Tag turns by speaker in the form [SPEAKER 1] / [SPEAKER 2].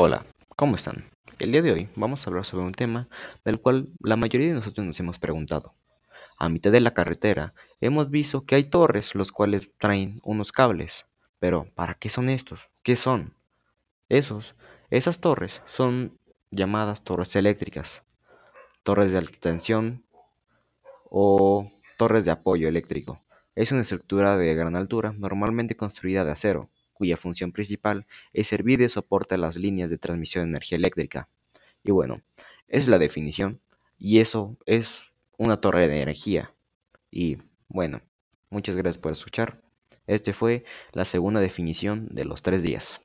[SPEAKER 1] Hola, ¿cómo están? El día de hoy vamos a hablar sobre un tema del cual la mayoría de nosotros nos hemos preguntado. A mitad de la carretera hemos visto que hay torres los cuales traen unos cables. Pero, ¿para qué son estos? ¿Qué son? Esos, esas torres son llamadas torres eléctricas, torres de alta tensión o torres de apoyo eléctrico. Es una estructura de gran altura, normalmente construida de acero, cuya función principal es servir de soporte a las líneas de transmisión de energía eléctrica. Y bueno, es la definición, y eso es una torre de energía. Y bueno, muchas gracias por escuchar. Este fue la segunda definición de los tres días.